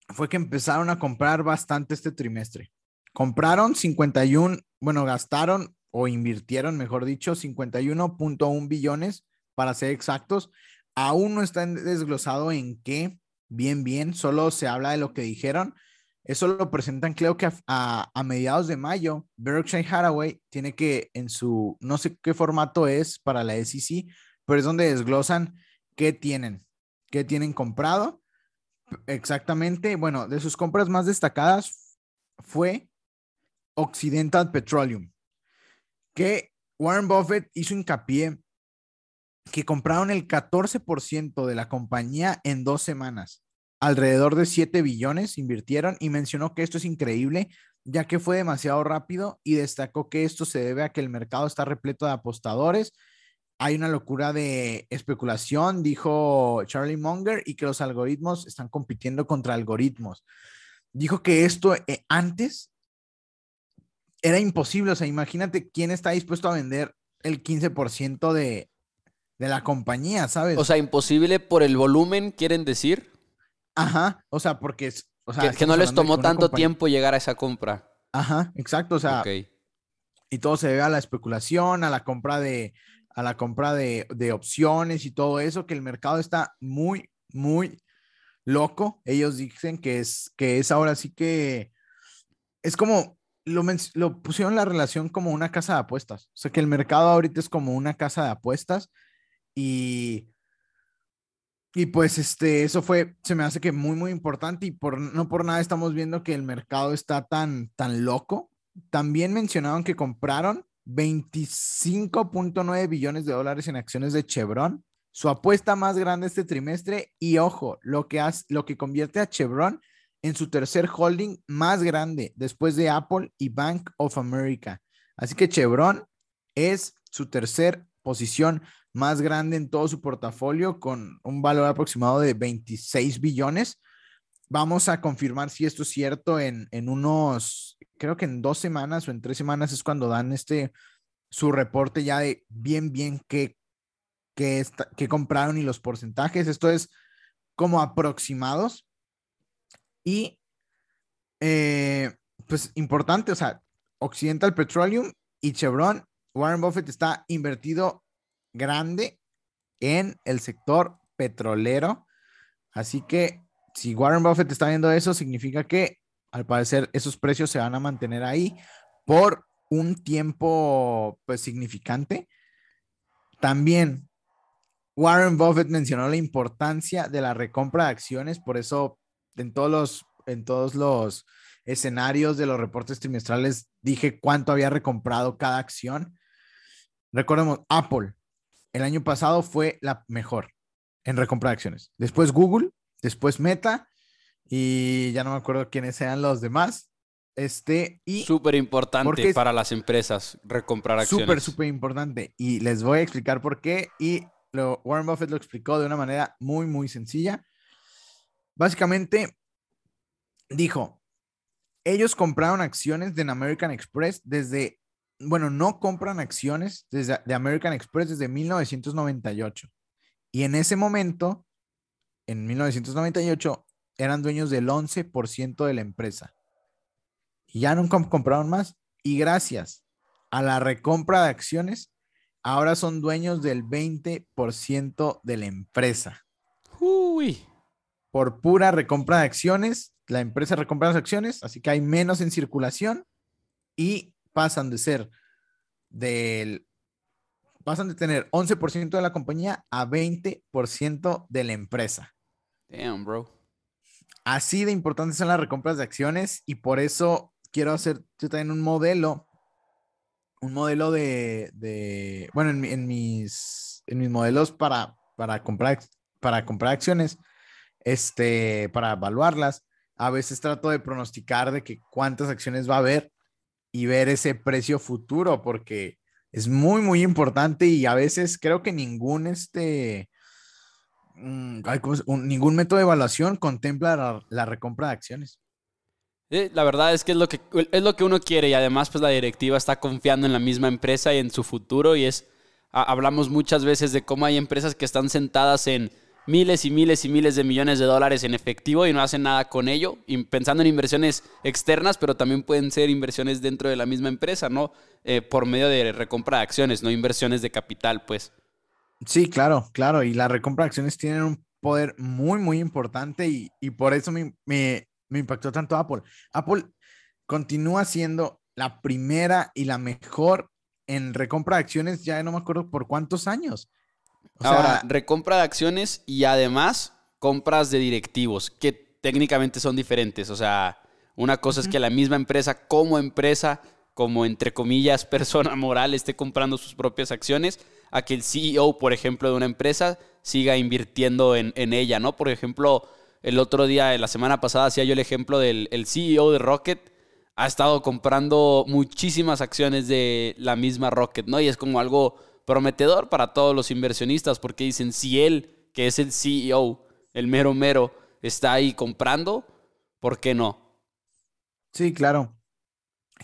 fue que empezaron a comprar bastante este trimestre. Compraron 51, bueno, gastaron o invirtieron, mejor dicho, 51.1 billones para ser exactos. Aún no está desglosado en qué, bien, bien, solo se habla de lo que dijeron Eso lo presentan, creo que a, a, mediados de mayo. Berkshire Hathaway tiene que en su, no sé qué formato es para la SEC, pero es donde desglosan qué tienen, qué tienen comprado. Exactamente, bueno, de sus compras más destacadas fue Occidental Petroleum, que Warren Buffett hizo hincapié que compraron el 14% de la compañía en dos semanas alrededor de 7 billones invirtieron y mencionó que esto es increíble ya que fue demasiado rápido y destacó que esto se debe a que el mercado está repleto de apostadores. Hay una locura de especulación, dijo Charlie Munger, y que los algoritmos están compitiendo contra algoritmos. Dijo que esto eh, antes era imposible, o sea, imagínate quién está dispuesto a vender el 15% de, de la compañía, ¿sabes? O sea, imposible por el volumen, quieren decir. Ajá, o sea, porque es. O sea, que, no les tomó tanto tiempo llegar a esa compra. Ajá, exacto, o sea. Y todo se debe a la especulación, a la compra de, a la compra de, de opciones y todo eso, que el mercado está muy, muy loco. Ellos dicen que es, que es ahora sí que es como, lo, lo pusieron la relación como una casa de apuestas. O sea, que el mercado ahorita es como una casa de apuestas y y pues este, eso fue, se me hace que muy, muy importante y por, no por nada estamos viendo que el mercado está tan, tan loco. También mencionaron que compraron 25.9 billones de dólares en acciones de Chevron, su apuesta más grande este trimestre y ojo, lo que, hace, lo que convierte a Chevron en su tercer holding más grande después de Apple y Bank of America. Así que Chevron es su tercer posición más grande en todo su portafolio con un valor aproximado de 26 billones. Vamos a confirmar si esto es cierto en, en unos, creo que en dos semanas o en tres semanas es cuando dan este, su reporte ya de bien, bien qué, qué, qué compraron y los porcentajes. Esto es como aproximados. Y eh, pues importante, o sea, Occidental Petroleum y Chevron, Warren Buffett está invertido grande en el sector petrolero. Así que si Warren Buffett está viendo eso, significa que al parecer esos precios se van a mantener ahí por un tiempo pues significante. También Warren Buffett mencionó la importancia de la recompra de acciones, por eso en todos los en todos los escenarios de los reportes trimestrales dije cuánto había recomprado cada acción. Recordemos, Apple el año pasado fue la mejor en recompra de acciones. Después Google, después Meta y ya no me acuerdo quiénes sean los demás. Este, y súper importante para las empresas recomprar acciones. Súper, súper importante. Y les voy a explicar por qué. Y lo, Warren Buffett lo explicó de una manera muy, muy sencilla. Básicamente, dijo, ellos compraron acciones de American Express desde bueno, no compran acciones desde, de American Express desde 1998. Y en ese momento, en 1998, eran dueños del 11% de la empresa. Y ya nunca compraron más. Y gracias a la recompra de acciones, ahora son dueños del 20% de la empresa. Uy. Por pura recompra de acciones, la empresa recompra las acciones, así que hay menos en circulación y pasan de ser del, pasan de tener 11% de la compañía a 20% de la empresa. Damn, bro. Así de importantes son las recompras de acciones y por eso quiero hacer yo también un modelo, un modelo de, de bueno, en, mis, en mis modelos para, para, comprar, para comprar acciones, este, para evaluarlas, a veces trato de pronosticar de que cuántas acciones va a haber y ver ese precio futuro, porque es muy, muy importante y a veces creo que ningún, este, ningún método de evaluación contempla la, recompra de acciones. la verdad es que es lo que es lo que uno quiere y además pues la directiva está confiando en la misma empresa y en su futuro y es hablamos muchas veces de cómo hay empresas que están sentadas en miles y miles y miles de millones de dólares en efectivo y no hacen nada con ello, pensando en inversiones externas, pero también pueden ser inversiones dentro de la misma empresa, ¿no? Eh, por medio de recompra de acciones, no inversiones de capital, pues. Sí, claro, claro, y las recompra de acciones tienen un poder muy, muy importante y, por eso me, me impactó tanto Apple. Apple continúa siendo la primera y la mejor en recompra de acciones, ya no me acuerdo por cuántos años. Ahora, recompra de acciones y además compras de directivos, que técnicamente son diferentes. O sea, una cosa es que la misma empresa como empresa, como entre comillas persona moral, esté comprando sus propias acciones, a que el CEO, por ejemplo, de una empresa siga invirtiendo en, ella, ¿no? Por ejemplo, el otro día, la semana pasada, hacía yo el ejemplo del CEO de Rocket, ha estado comprando muchísimas acciones de la misma Rocket, ¿no? Y es como algo prometedor para todos los inversionistas, porque dicen, si él, que es el CEO, el mero mero, está ahí comprando, ¿por qué no? Sí, claro.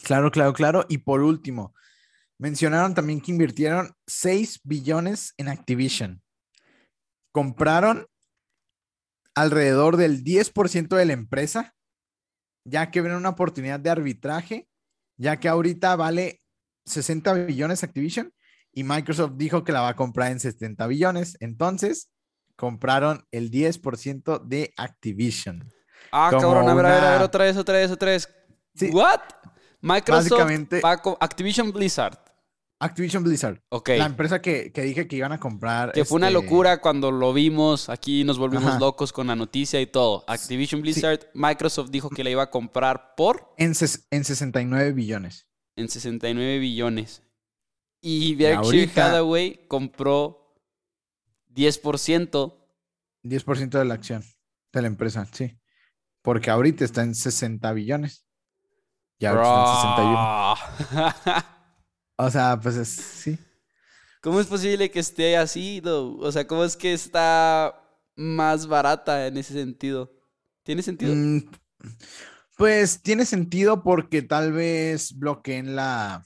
Claro, claro, claro. Y por último, mencionaron también que invirtieron 6 billones en Activision. Compraron alrededor del 10% de la empresa ya que ven una oportunidad de arbitraje, ya que ahorita vale 60 billones Activision y Microsoft dijo que la va a comprar en 70 billones. Entonces, compraron el 10% de Activision. Ah, cabrón, a ver, a ver, a ver, otra vez, otra vez, otra vez. ¿What? Microsoft, Activision Blizzard. Activision Blizzard. Ok. La empresa que, dije que iban a comprar. Que fue una este, locura cuando lo vimos. Aquí nos volvimos locos con la noticia y todo. Activision Blizzard, Microsoft dijo que la iba a comprar por. En, en 69 billones. En 69 billones. Y Berkshire Hathaway compró 10%. 10% de la acción de la empresa, sí. Porque ahorita está en 60 billones. Ya está en 61. O sea, pues es, sí. ¿Cómo es posible que esté así, O sea, ¿cómo es que está más barata en ese sentido? ¿Tiene sentido? Mm, pues tiene sentido porque tal vez bloqueen la,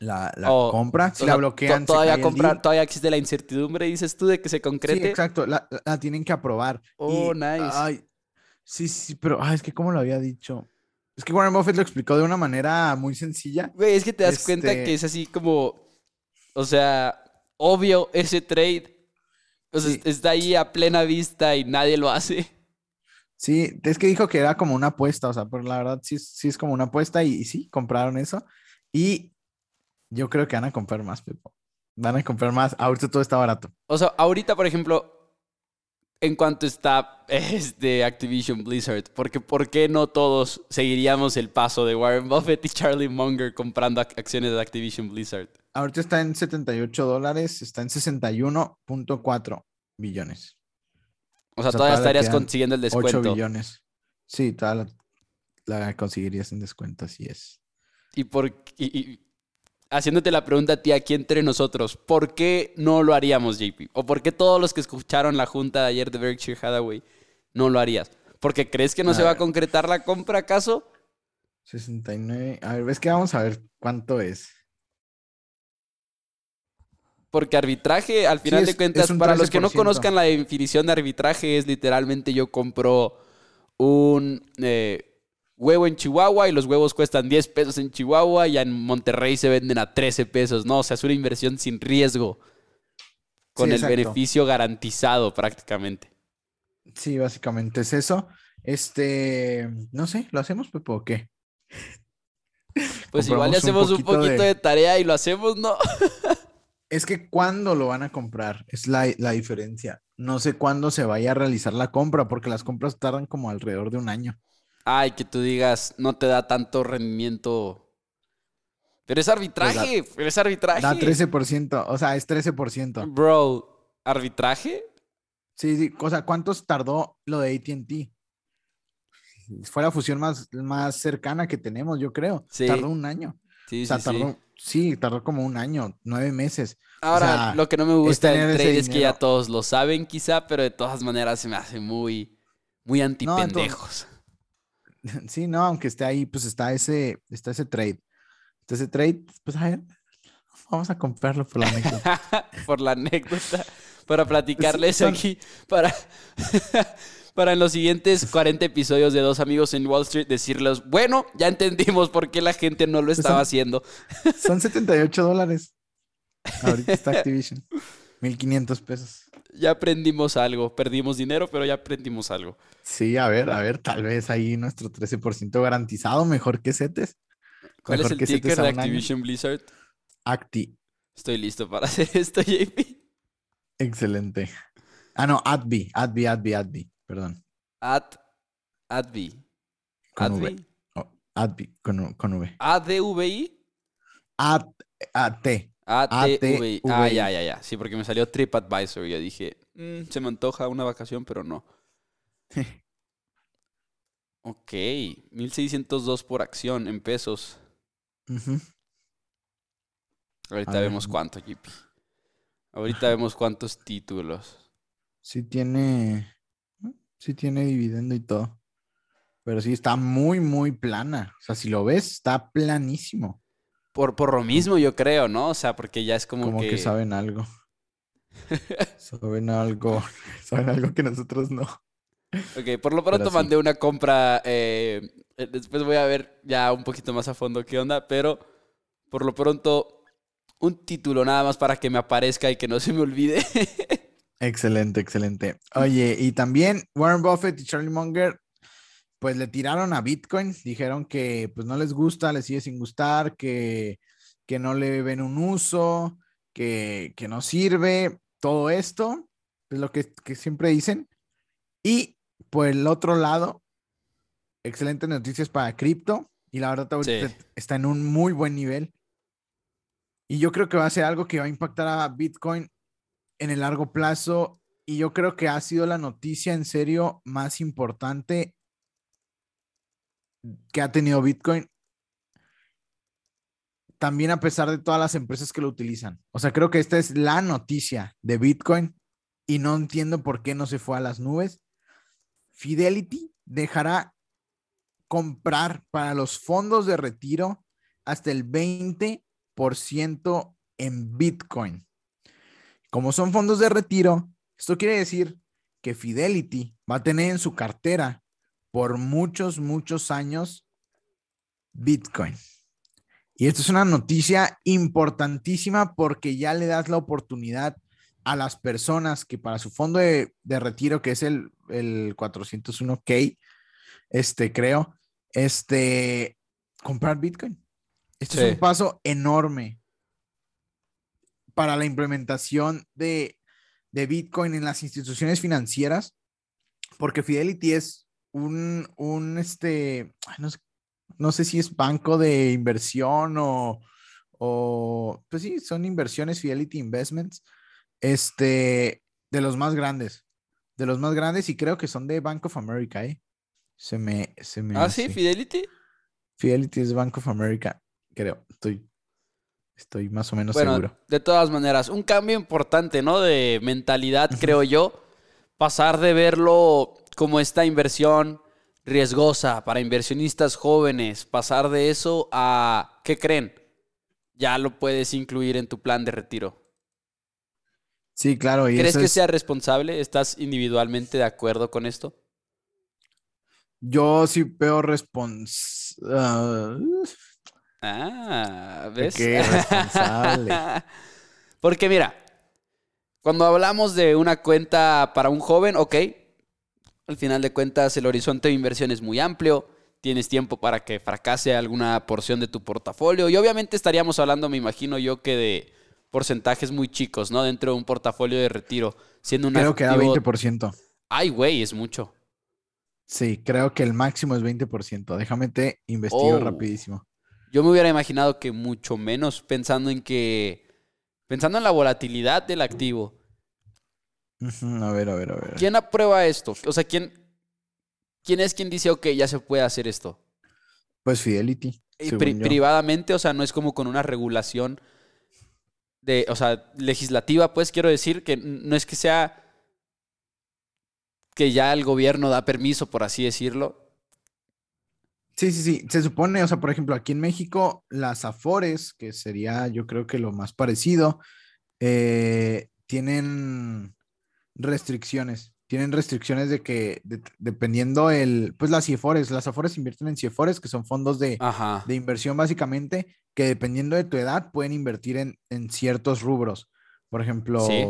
la, oh, compra. Si la bloquean, todavía, comprar, todavía existe la incertidumbre, dices tú, de que se concrete. Sí, exacto. La, tienen que aprobar. Oh, nice. Ay, sí, sí, pero ay, es que como lo había dicho. Es que Warren Buffett lo explicó de una manera muy sencilla. Güey, es que te das cuenta este que es así como. O sea, obvio ese trade. O sea, está ahí a plena vista y nadie lo hace. Sí, es que dijo que era como una apuesta, o sea, pero la verdad sí, sí es como una apuesta y, sí, compraron eso. Y yo creo que van a comprar más, Pepo. Van a comprar más. Ahorita todo está barato. O sea, ahorita, por ejemplo, en cuanto está este Activision Blizzard, porque ¿por qué no todos seguiríamos el paso de Warren Buffett y Charlie Munger comprando acciones de Activision Blizzard? Ahorita está en 78 dólares, está en 61.4 billones. O sea, todavía, estarías consiguiendo el descuento. 8 billones. Sí, todavía la, conseguirías en descuento, así es. ¿Y por y, haciéndote la pregunta a ti aquí entre nosotros, ¿por qué no lo haríamos, JP? ¿O por qué todos los que escucharon la junta de ayer de Berkshire Hathaway no lo harías? ¿Porque crees que no se va a concretar la compra acaso? 69. A ver, ves que vamos a ver cuánto es. Porque arbitraje, al final de cuentas, para los que no conozcan la definición de arbitraje, es literalmente yo compro un eh, huevo en Chihuahua y los huevos cuestan 10 pesos en Chihuahua y en Monterrey se venden a 13 pesos. No, o sea, es una inversión sin riesgo, con el beneficio garantizado prácticamente. Sí, básicamente es eso. Este, no sé, ¿lo hacemos, Pepo, o qué? Pues igual le hacemos un poquito, de... tarea y lo hacemos, ¿no? es que cuándo lo van a comprar, es la, la diferencia. No sé cuándo se vaya a realizar la compra, porque las compras tardan como alrededor de un año. Ay, que tú digas, no te da tanto rendimiento. Pero es arbitraje, pues pero es arbitraje. Da 13%, o sea, es 13%. Bro, ¿arbitraje? Sí, sí, o sea, ¿cuántos tardó lo de ATT? Fue la fusión más, más cercana que tenemos, yo creo. Sí. Tardó un año. Sí, sí, tardó, sí. tardó como un año, nueve meses. Ahora, lo que no me gusta del trade es que ya todos lo saben, quizá, pero de todas maneras se me hace muy, muy antipendejos. Sí, no, aunque esté ahí, pues está ese, está ese trade. Está ese trade, pues a ver, vamos a comprarlo por la anécdota. por la anécdota, para platicarles aquí, para, para en los siguientes 40 episodios de Dos Amigos en Wall Street decirles, bueno, ya entendimos por qué la gente no lo pues estaba haciendo. son 78 dólares. Ahorita está Activision. 1500 pesos. Ya aprendimos algo. Perdimos dinero, pero ya aprendimos algo. Sí, a ver, a ver, tal vez ahí nuestro 13% garantizado, mejor que CETES. ¿Cuál Mejor es el ticker de. Activision Blizzard? Acti. Estoy listo para hacer esto, JP. Excelente. Ah, no, ADBI, ADBI, ADBI, ADBI, perdón. At, Advi. Con Advi. V. Oh, ADBI, con, con V. ADVI. AT, Ah, ya, ya, ya. Sí, porque me salió TripAdvisor y yo dije, "Mm, se me antoja una vacación, pero no. Ok, 1602 por acción en pesos. Ahorita A ver. vemos cuánto, JP. Ahorita vemos cuántos títulos. Sí tiene, sí tiene dividendo y todo. Pero sí está muy, muy plana. O sea, si lo ves, está planísimo. Por, por lo mismo, yo creo, ¿no? O sea, porque ya es como, Como que, saben algo. saben algo. Saben algo que nosotros no. Ok, por lo pronto sí. mandé una compra. eh, eh, después voy a ver ya un poquito más a fondo qué onda, pero por lo pronto, un título nada más para que me aparezca y que no se me olvide. Excelente, excelente. Oye, y también Warren Buffett y Charlie Munger, pues le tiraron a Bitcoin. Dijeron que pues no les gusta, les sigue sin gustar, que, que no le ven un uso, que, que no sirve. Todo esto es lo que, que siempre dicen. Y por el otro lado, excelentes noticias para cripto. Y la verdad, Sí. está en un muy buen nivel. Y yo creo que va a ser algo que va a impactar a Bitcoin en el largo plazo. Y yo creo que ha sido la noticia en serio más importante que ha tenido Bitcoin. También a pesar de todas las empresas que lo utilizan. O sea, creo que esta es la noticia de Bitcoin y no entiendo por qué no se fue a las nubes. Fidelity dejará comprar para los fondos de retiro hasta el 20% en Bitcoin. Como son fondos de retiro, esto quiere decir que Fidelity va a tener en su cartera por muchos, muchos años Bitcoin. Y esto es una noticia importantísima porque ya le das la oportunidad a las personas que para su fondo de, de retiro, que es el, el 401k, este creo, este, comprar Bitcoin. Este es un paso enorme para la implementación de, de Bitcoin en las instituciones financieras, porque Fidelity es un, un este, no sé, no sé si es banco de inversión o, o, pues sí, son inversiones Fidelity Investments, este, de los más grandes, de los más grandes y creo que son de Bank of America, ¿eh? Se me, se me ah, sí. Fidelity. Fidelity es Bank of America, creo, estoy, estoy más o menos Bueno, seguro. de todas maneras, un cambio importante, ¿no? De mentalidad, creo yo. Pasar de verlo como esta inversión riesgosa para inversionistas jóvenes, pasar de eso a, ¿qué creen? Ya lo puedes incluir en tu plan de retiro. Sí, claro. Y ¿Crees eso que es- sea responsable? ¿Estás individualmente de acuerdo con esto? Yo sí veo respons... ah, Ah, ¿De ¿ves? qué responsable? Porque mira, cuando hablamos de una cuenta para un joven, ok, al final de cuentas el horizonte de inversión es muy amplio, tienes tiempo para que fracase alguna porción de tu portafolio y obviamente estaríamos hablando, me imagino yo, que de porcentajes muy chicos, ¿no? Dentro de un portafolio de retiro, siendo un creo que da activo- 20%. Ay, güey, es mucho. Sí, creo que el máximo es 20%. Déjame te investigo Oh. rapidísimo. Yo me hubiera imaginado que mucho menos, pensando en que, pensando en la volatilidad del activo. A ver, a ver, a ver. ¿Quién aprueba esto? O sea, ¿quién, quién es quien dice, ok, ya se puede hacer esto? Pues Fidelity. Y según pri- yo. privadamente, o sea, no es como con una regulación de, o sea, legislativa, pues quiero decir que no es que sea que ya el gobierno da permiso, por así decirlo. Sí, sí, sí. Se supone, o sea, por ejemplo, aquí en México, las Afores, que sería yo creo que lo más parecido, eh, tienen restricciones. Tienen restricciones de que de- dependiendo el, pues las CIFORES, las Afores invierten en CIFORES, que son fondos de, de inversión básicamente, que dependiendo de tu edad pueden invertir en, en ciertos rubros. Por ejemplo, Sí.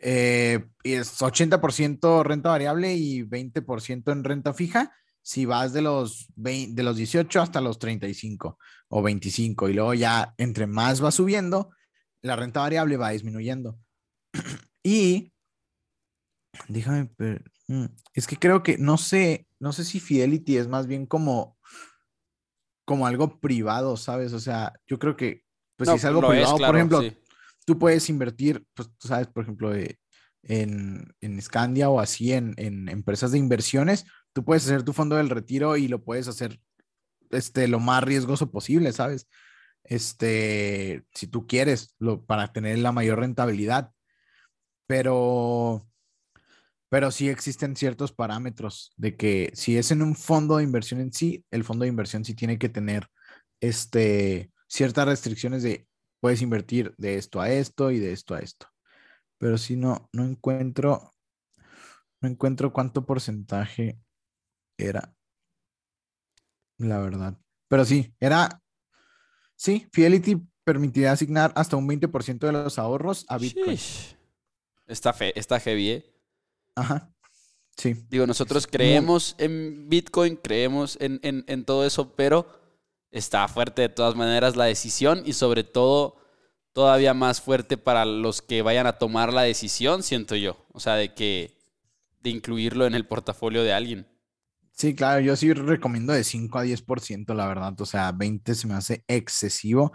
Eh, es 80% renta variable y 20% en renta fija si vas de los, de los 18 hasta los 35 o 25 y luego ya entre más va subiendo, la renta variable va disminuyendo. y déjame, mm, es que creo que no sé, no sé si Fidelity es más bien como como algo privado, ¿sabes? O sea, yo creo que pues si es algo privado, por ejemplo, tú puedes invertir, pues tú sabes, por ejemplo, en, en Scandia o así en, en empresas de inversiones, tú puedes hacer tu fondo del retiro y lo puedes hacer este, lo más riesgoso posible, ¿sabes? Este, si tú quieres, lo, para tener la mayor rentabilidad. Pero, pero sí existen ciertos parámetros de que si es en un fondo de inversión en sí, el fondo de inversión sí tiene que tener este, ciertas restricciones de puedes invertir de esto a esto y de esto a esto. Pero si no, no encuentro, no encuentro cuánto porcentaje era. La verdad. Pero sí, era. Sí, Fidelity permitiría asignar hasta un 20% de los ahorros a Bitcoin. Está, fe, está heavy, ¿eh? Ajá. Sí. Digo, nosotros creemos en Bitcoin, creemos en, en, todo eso, pero está fuerte de todas maneras la decisión y sobre todo todavía más fuerte para los que vayan a tomar la decisión, siento yo. O sea, de que de incluirlo en el portafolio de alguien. Sí, claro, yo sí recomiendo de 5 a 10%, la verdad. O sea, 20 se me hace excesivo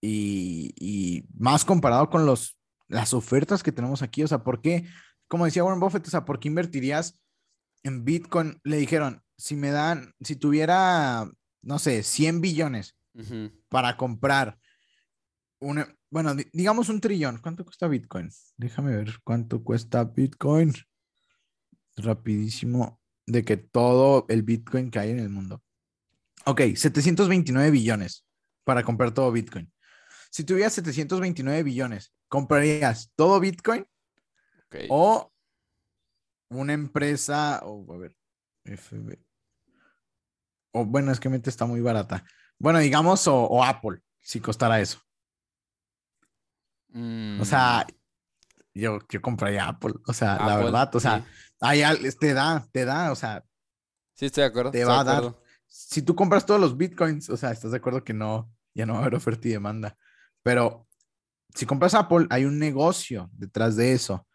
y, y más comparado con los, las ofertas que tenemos aquí. O sea, ¿por qué? Como decía Warren Buffett, o sea, ¿por qué invertirías en Bitcoin? Le dijeron, si me dan, si tuviera, no sé, 100 billones para comprar una, bueno, digamos un trillón. ¿Cuánto cuesta Bitcoin? Déjame ver cuánto cuesta Bitcoin. Rapidísimo de que todo el Bitcoin que hay en el mundo. Ok, 729 billones para comprar todo Bitcoin. Si tuvieras 729 billones, ¿comprarías todo Bitcoin? O una empresa, o a ver, FB. O bueno, es que mente está muy barata. Bueno, digamos, o, Apple, si costara eso. O sea, mm. yo, yo compraría Apple. O sea, la verdad, o sea, te da, te da, o sea. Sí, estoy de acuerdo. Te va a dar. Si tú compras todos los bitcoins, o sea, estás de acuerdo que no, ya no va a haber oferta y demanda. Pero si compras Apple, hay un negocio detrás de eso.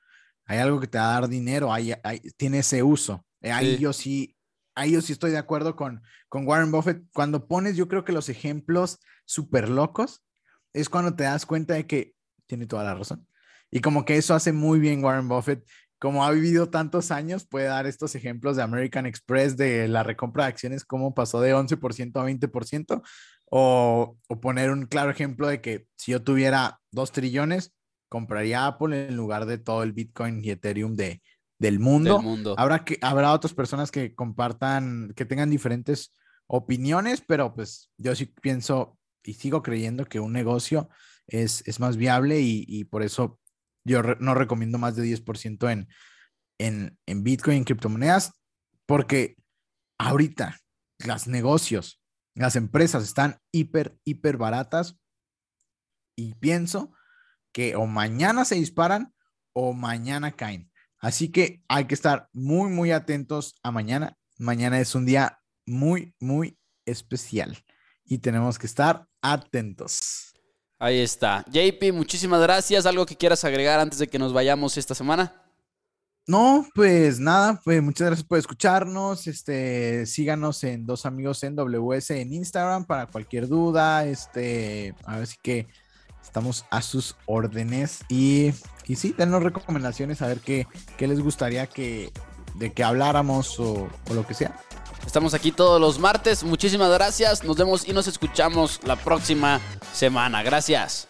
Hay algo que te va a dar dinero, hay, tiene ese uso. Eh, ahí yo sí, ahí yo sí estoy de acuerdo con, con Warren Buffett. Cuando pones, yo creo que los ejemplos súper locos, es cuando te das cuenta de que tiene toda la razón. Y como que eso hace muy bien Warren Buffett como ha vivido tantos años, puede dar estos ejemplos de American Express, de la recompra de acciones, cómo pasó de 11% a 20%, o, o, poner un claro ejemplo de que si yo tuviera 2 trillones, compraría Apple en lugar de todo el Bitcoin y Ethereum de, del mundo. mundo. Habrá, que, habrá otras personas que compartan, que tengan diferentes opiniones, pero pues yo sí pienso y sigo creyendo que un negocio es, es más viable y, y por eso yo no recomiendo más de 10% en, en, en Bitcoin, en criptomonedas, porque ahorita los negocios, las empresas están hiper, hiper baratas y pienso que o mañana se disparan o mañana caen. Así que hay que estar muy, muy atentos a mañana. Mañana es un día muy, muy especial y tenemos que estar atentos. Ahí está. JP, muchísimas gracias. ¿Algo que quieras agregar antes de que nos vayamos esta semana? No, pues nada, pues muchas gracias por escucharnos. Este, síganos en Dos Amigos en WS en Instagram para cualquier duda. Este, a ver si que estamos a sus órdenes. Y, y sí, denos recomendaciones a ver qué, qué les gustaría que de que habláramos o, o lo que sea. Estamos aquí todos los martes. Muchísimas gracias. Nos vemos y nos escuchamos la próxima semana. Gracias.